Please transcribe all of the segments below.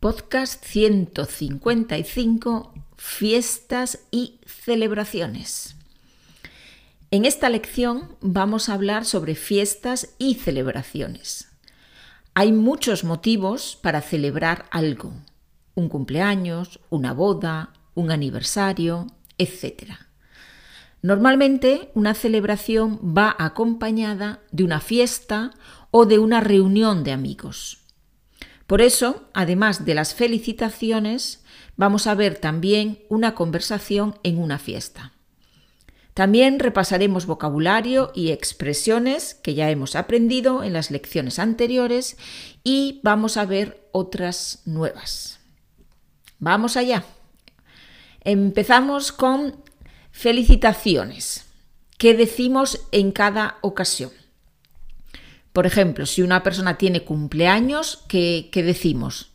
Podcast 155, fiestas y celebraciones. En esta lección vamos a hablar sobre fiestas y celebraciones. Hay muchos motivos para celebrar algo, un cumpleaños, una boda, un aniversario, etc. Normalmente una celebración va acompañada de una fiesta o de una reunión de amigos. Por eso, además de las felicitaciones, vamos a ver también una conversación en una fiesta. También repasaremos vocabulario y expresiones que ya hemos aprendido en las lecciones anteriores y vamos a ver otras nuevas. Vamos allá. Empezamos con felicitaciones. ¿Qué decimos en cada ocasión? Por ejemplo, si una persona tiene cumpleaños, ¿qué, decimos?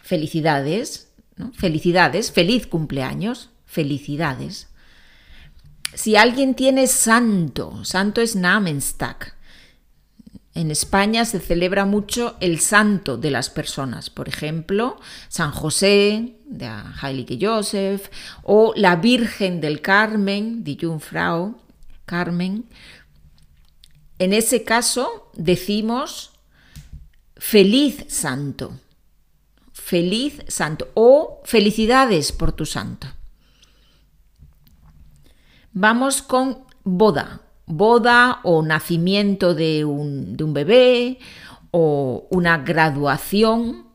Felicidades, ¿no? Felicidades, feliz cumpleaños, felicidades. Si alguien tiene santo, santo es Namenstag. En España se celebra mucho el santo de las personas, por ejemplo, San José, de Heilige Joseph, o la Virgen del Carmen, die Jungfrau, Carmen, en ese caso decimos feliz santo, feliz santo o felicidades por tu santo. Vamos con boda, boda o nacimiento de un, de un bebé o una graduación.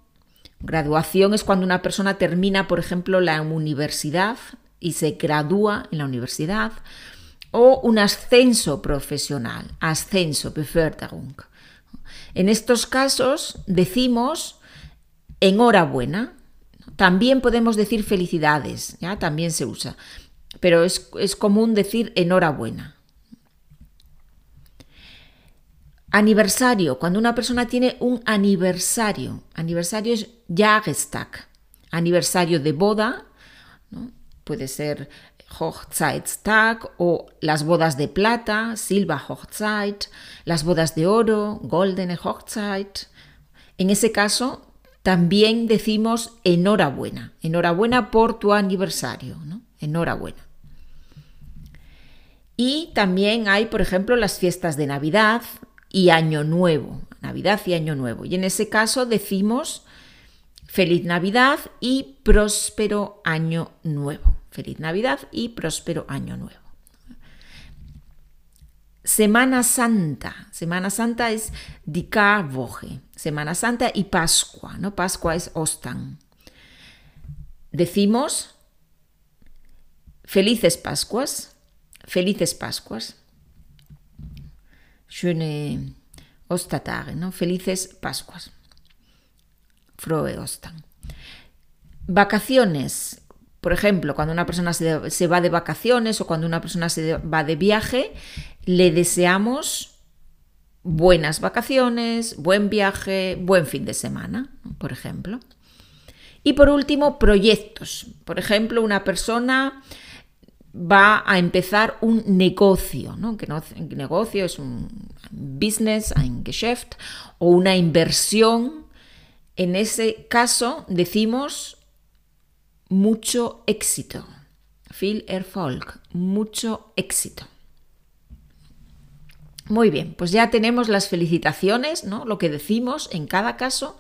Graduación es cuando una persona termina, por ejemplo, la universidad y se gradúa en la universidad o un ascenso profesional, ascenso, Beförderung. En estos casos decimos enhorabuena. También podemos decir felicidades, ¿ya? también se usa, pero es, es común decir enhorabuena. Aniversario, cuando una persona tiene un aniversario, aniversario es Jahrestag, aniversario de boda, ¿no? puede ser Hochzeitstag o las bodas de plata, Silva Hochzeit, las bodas de oro, Goldene Hochzeit. En ese caso, también decimos enhorabuena, enhorabuena por tu aniversario, ¿no? Enhorabuena. Y también hay, por ejemplo, las fiestas de Navidad y Año Nuevo, Navidad y Año Nuevo. Y en ese caso decimos feliz Navidad y próspero Año Nuevo. Feliz Navidad y próspero Año Nuevo. Semana Santa. Semana Santa es die Karwoche. Semana Santa y Pascua. ¿no? Pascua es Ostern. Decimos felices Pascuas. Felices Pascuas. Schöne Ostertage, ¿no? Felices Pascuas. Frohe Ostern. Vacaciones. Por ejemplo, cuando una persona se, va de vacaciones o cuando una persona se va de viaje, le deseamos buenas vacaciones, buen viaje, buen fin de semana, por ejemplo. Y por último, proyectos. Por ejemplo, una persona va a empezar un negocio, ¿no? Que negocio es un business, ein Geschäft o una inversión. En ese caso decimos mucho éxito. Viel Erfolg, mucho éxito. Muy bien, pues ya tenemos las felicitaciones, ¿no? Lo que decimos en cada caso.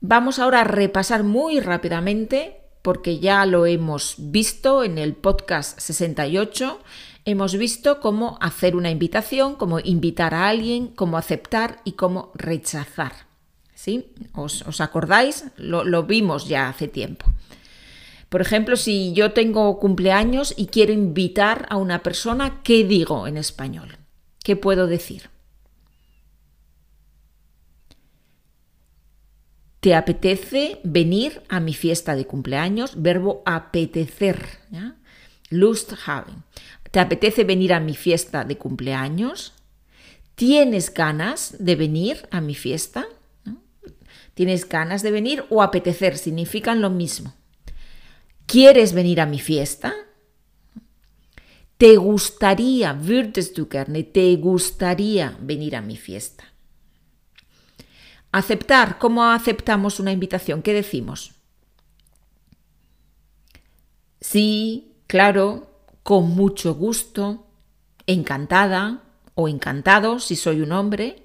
Vamos ahora a repasar muy rápidamente, porque ya lo hemos visto en el podcast 68. Hemos visto cómo hacer una invitación, cómo invitar a alguien, cómo aceptar y cómo rechazar. ¿Sí? ¿Os, acordáis? lo vimos ya hace tiempo. Por ejemplo, si yo tengo cumpleaños y quiero invitar a una persona, ¿qué digo en español? ¿Qué puedo decir? ¿Te apetece venir a mi fiesta de cumpleaños? Verbo apetecer. Lust haben. ¿Te apetece venir a mi fiesta de cumpleaños? ¿Tienes ganas de venir a mi fiesta? ¿Tienes ganas de venir o apetecer? Significan lo mismo. ¿Quieres venir a mi fiesta? ¿Te gustaría, würdest du gerne, te gustaría venir a mi fiesta? Aceptar, ¿cómo aceptamos una invitación? ¿Qué decimos? Sí, claro, con mucho gusto, encantada o encantado si soy un hombre.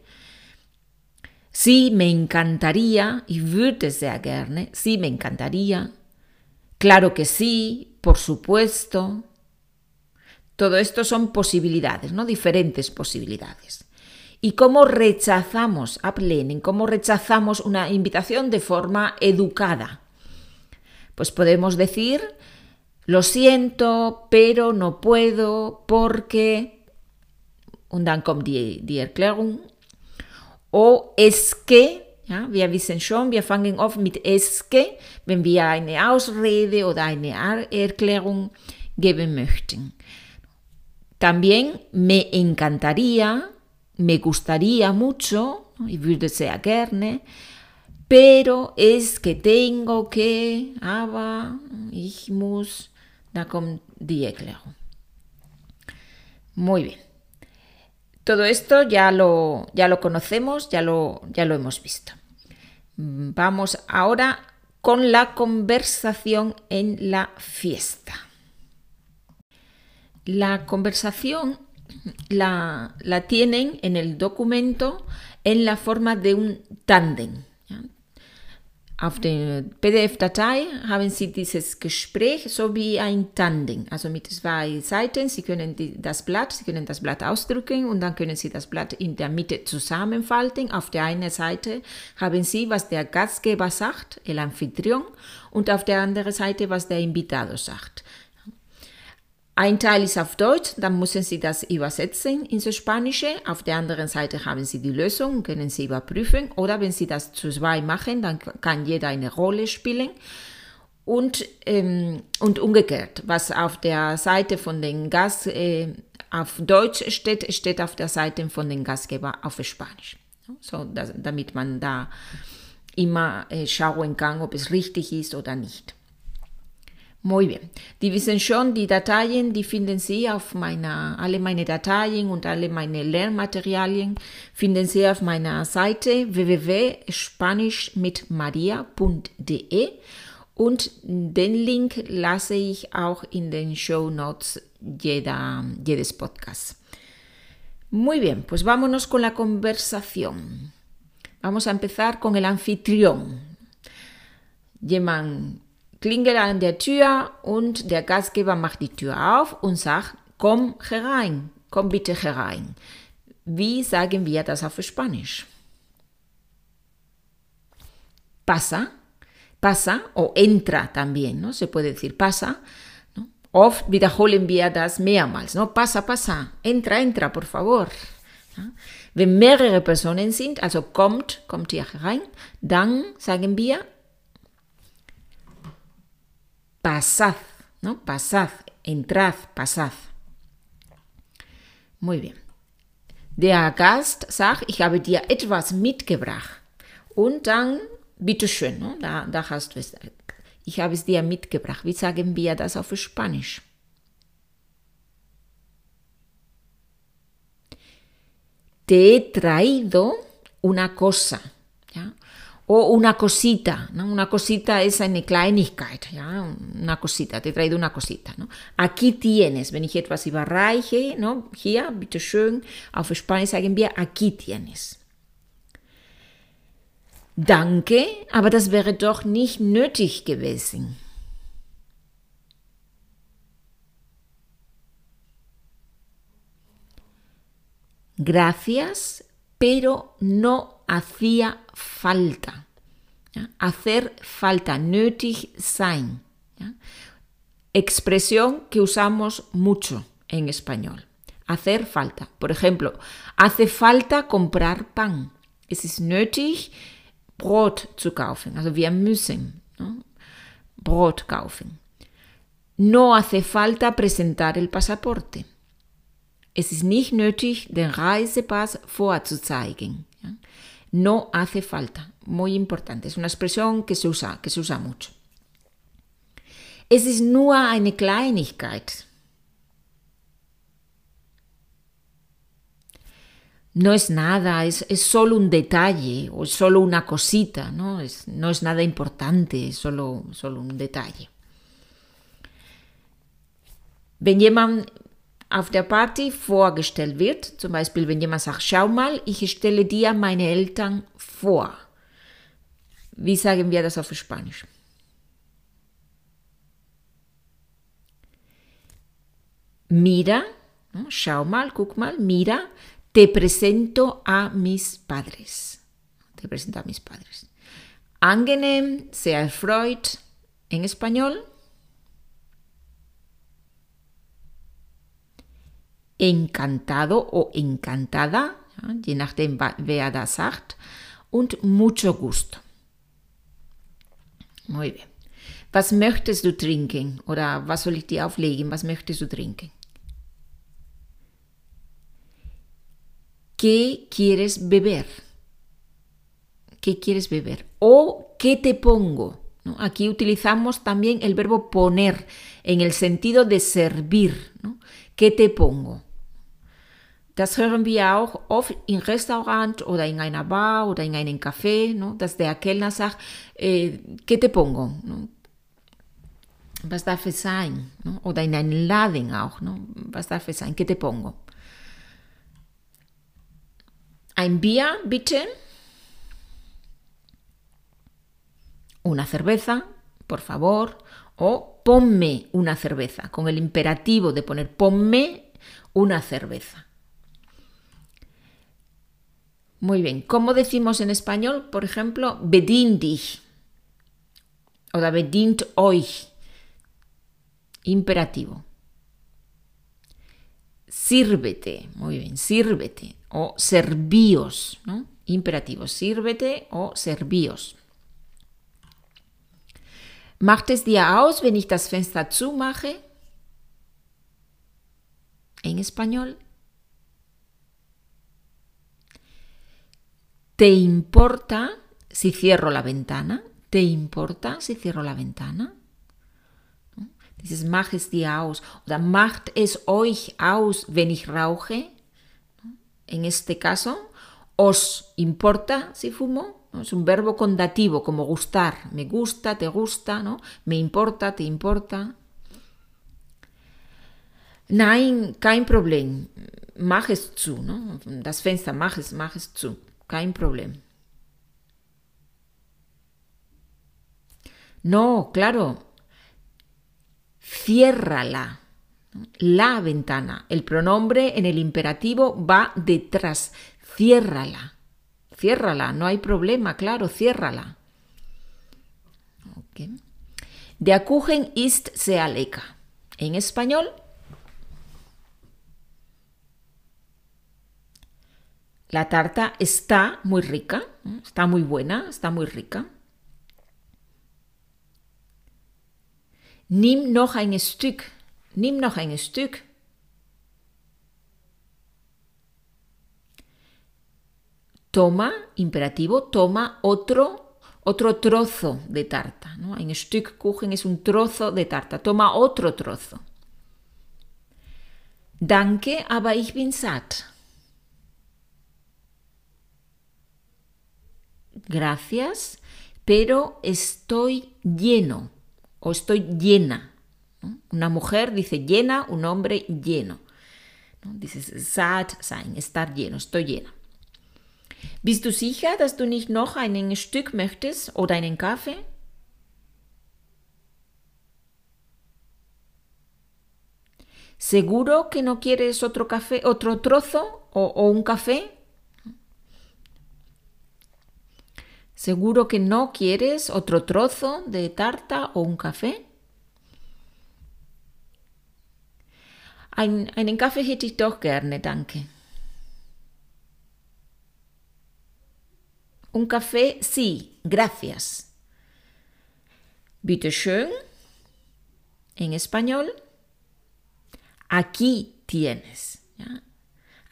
Sí, me encantaría, y würde sehr gerne, sí, me encantaría. Claro que sí, por supuesto. Todo esto son posibilidades, ¿no? Diferentes posibilidades. ¿Y cómo rechazamos, ablehnen, cómo rechazamos una invitación de forma educada? Pues podemos decir, lo siento, pero no puedo, porque, und dann kommt die, die o es que, ja, wir wissen schon, wir fangen oft mit es que, wenn wir eine Ausrede oder eine Erklärung geben möchten. También me encantaría, me gustaría mucho, y würde sehr gerne, pero es que tengo que, aber, ich muss, da kommt die Erklärung. Muy bien. Todo esto ya lo, ya lo conocemos, ya lo, ya lo hemos visto. Vamos ahora con la conversación en la fiesta. La conversación la, la tienen en el documento en la forma de un tándem. Auf der PDF-Datei haben Sie dieses Gespräch so wie ein Tandem, also mit zwei Seiten. Sie können die, das Blatt, Sie können das Blatt ausdrücken und dann können Sie das Blatt in der Mitte zusammenfalten. Auf der einen Seite haben Sie, was der Gastgeber sagt, el Anfitrión, und auf der anderen Seite, was der Invitado sagt. Ein Teil ist auf Deutsch, dann müssen Sie das übersetzen ins Spanische. Auf der anderen Seite haben Sie die Lösung, können Sie überprüfen. Oder wenn Sie das zu zwei machen, dann kann jeder eine Rolle spielen. Und, ähm, und umgekehrt, was auf der Seite von den Gast äh, auf Deutsch steht, steht auf der Seite von den Gastgeber auf Spanisch. So, dass, damit man da immer äh, schauen kann, ob es richtig ist oder nicht. Muy bien. Die wissen schon, die Dateien, die finden Sie auf meiner, alle meine Dateien und alle meine Lernmaterialien finden Sie auf meiner Seite www.spanischmitmaria.de und den Link lasse ich auch in den Show Notes jeder, jedes Podcast. Muy bien, pues vámonos con la conversación. Vamos a empezar con el anfitrión. Jemand klingelt an der Tür und der Gastgeber macht die Tür auf und sagt, komm herein, komm bitte herein. Wie sagen wir das auf Spanisch? Pasa, pasa o entra también, ¿no? Se puede decir pasa. ¿no? Oft wiederholen wir das mehrmals, ¿no? Pasa, pasa, entra, entra, por favor. Ja? Wenn mehrere Personen sind, also kommt, kommt hier herein, dann sagen wir pasad, ¿no? Pasad, entrad, pasad. Muy bien. Der Gast sagt, ich habe dir etwas mitgebracht. Und dann, bitteschön, ne? da, da hast du es. Ich habe es dir mitgebracht. Wie sagen wir das auf Spanisch? Te he traído una cosa. O una cosita, ¿no? Una cosita es eine Kleinigkeit, ja, una cosita, te he traído una cosita, ¿no? Aquí tienes, wenn ich etwas überreiche, ¿no? Hier, bitteschön, auf Spanisch sagen wir, aquí tienes. Danke, aber das wäre doch nicht nötig gewesen. Gracias, pero no hacía falta. Hacer falta, nötig sein. Expresión que usamos mucho en español. Hacer falta. Por ejemplo, hace falta comprar pan. Es ist nötig, Brot zu kaufen. Also wir müssen. Brot kaufen. No hace falta presentar el pasaporte. Es ist nicht nötig, den Reisepass vorzuzeigen. No hace falta. Muy importante. Es una expresión que se usa, que se usa mucho. Es ist nur eine Kleinigkeit. no es nada, es, es, solo un detalle o solo una cosita, ¿no? Es, no es nada importante, es solo, solo un detalle. Wenn auf der Party vorgestellt wird, zum Beispiel wenn jemand sagt, schau mal, ich stelle dir meine Eltern vor. Wie sagen wir das auf Spanisch? Mira, schau mal, guck mal, mira, te presento a mis padres. Te presento a mis padres. Angenehm, sehr erfreut. En español. Encantado o encantada, je nachdem wer das sagt. Und mucho gusto. Muy bien. Was möchtest du trinken? Oder was soll ich dir auflegen? Was möchtest du trinken? ¿Qué quieres beber? ¿Qué quieres beber? O ¿qué te pongo? Aquí utilizamos también el verbo poner en el sentido de servir. ¿Qué te pongo? Das hören wir auch oft im Restaurant oder in einer Bar oder in einem Café, ¿no? dass der Kellner sagt, eh, ¿qué te pongo? ¿no? Was darf es sein? ¿no? Oder in einem Laden auch, ¿no? was darf es sein? ¿Qué te pongo? Ein Bier, bitte. Una cerveza, por favor. O ponme una cerveza, con el imperativo de poner ponme una cerveza. Muy bien. ¿Cómo decimos en español? Por ejemplo, bedien dich. O da bedient euch. Imperativo. Sírvete. Muy bien, sírvete. O servíos. ¿no? Imperativo. Sírvete o servíos. Macht es dir aus, wenn ich das Fenster zumache? En español. ¿Te importa si cierro la ventana? ¿Te importa si cierro la ventana? Dices, mach es dir aus. Oder macht es euch aus, wenn ich rauche? En este caso, ¿os importa si fumo? Es un verbo condativo, como gustar. Me gusta, te gusta, ¿no? Me importa, te importa. Nein, kein Problem. Mach es zu, ¿no? Das Fenster, mach es, mach es zu. Kein Problem. No, claro. Ciérrala. La ventana. El pronombre en el imperativo va detrás. Ciérrala. Ciérrala, no hay problema, claro, ciérrala. Okay. Der Kuchen ist sehr lecker. En español, la tarta está muy rica, está muy buena, está muy rica. Nimm noch ein Stück, nimm noch ein Stück. toma, imperativo, toma otro, otro trozo de tarta. ¿no? Ein Stück Kuchen es un trozo de tarta. Toma otro trozo. Danke, aber ich bin satt. Gracias, pero estoy lleno o estoy llena. Una mujer dice llena, un hombre lleno. ¿no? Dices satt sein, estar lleno, estoy llena. Bist du sicher, dass du nicht noch ein Stück möchtest oder einen Kaffee? ¿Seguro que no quieres otro café, otro trozo o un café? ¿Seguro que no quieres otro trozo de tarta o un café? Ein, einen Kaffee hätte ich doch gerne. Un café, sí, gracias. Bitte schön. En español, aquí tienes.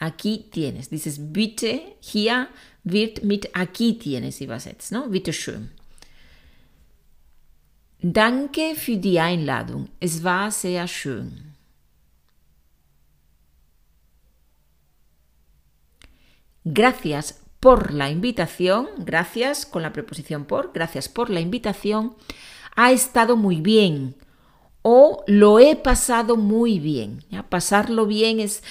Aquí tienes. Dices bitte, hier wird mit aquí tienes übersetzt. ¿no? Bitte schön. Danke für die Einladung. Es war sehr schön. gracias por la invitación, gracias con la preposición por, gracias por la invitación, ha estado muy bien o lo he pasado muy bien. Pasarlo bien es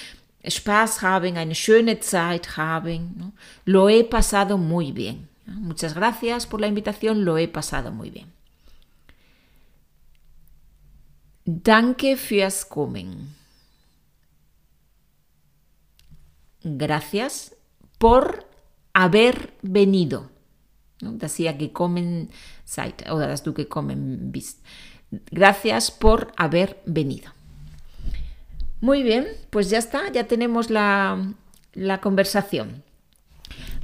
Spaß haben, eine schöne Zeit haben. Lo he pasado muy bien. Muchas gracias por la invitación, lo he pasado muy bien. Danke fürs Kommen. Gracias por haber venido. ¿no? Decía que comen seid, oder dass du gekommen bist. Gracias por haber venido. Muy bien, pues ya está, ya tenemos la, conversación.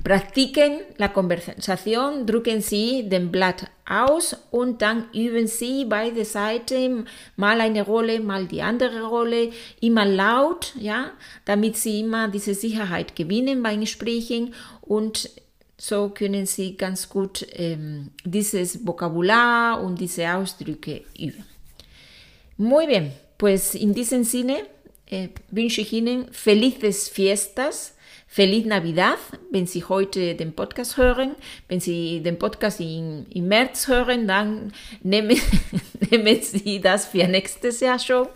Practiquen la conversación, drucken Sie den Blatt aus und dann üben Sie beide Seiten mal eine Rolle, mal die andere Rolle, immer laut, ja, damit Sie immer diese Sicherheit gewinnen beim Sprechen und so können Sie ganz gut ähm, dieses Vokabular und diese Ausdrücke üben. Muy bien, pues in diesem Sinne äh, wünsche ich Ihnen felices Fiestas, Feliz Navidad, wenn Sie heute den Podcast hören. Wenn Sie den Podcast im, im März hören, dann nehmen, nehmen Sie das für nächstes Jahr schon.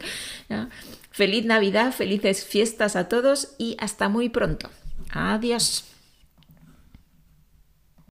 Feliz Navidad, felices fiestas a todos y hasta muy pronto. Adiós.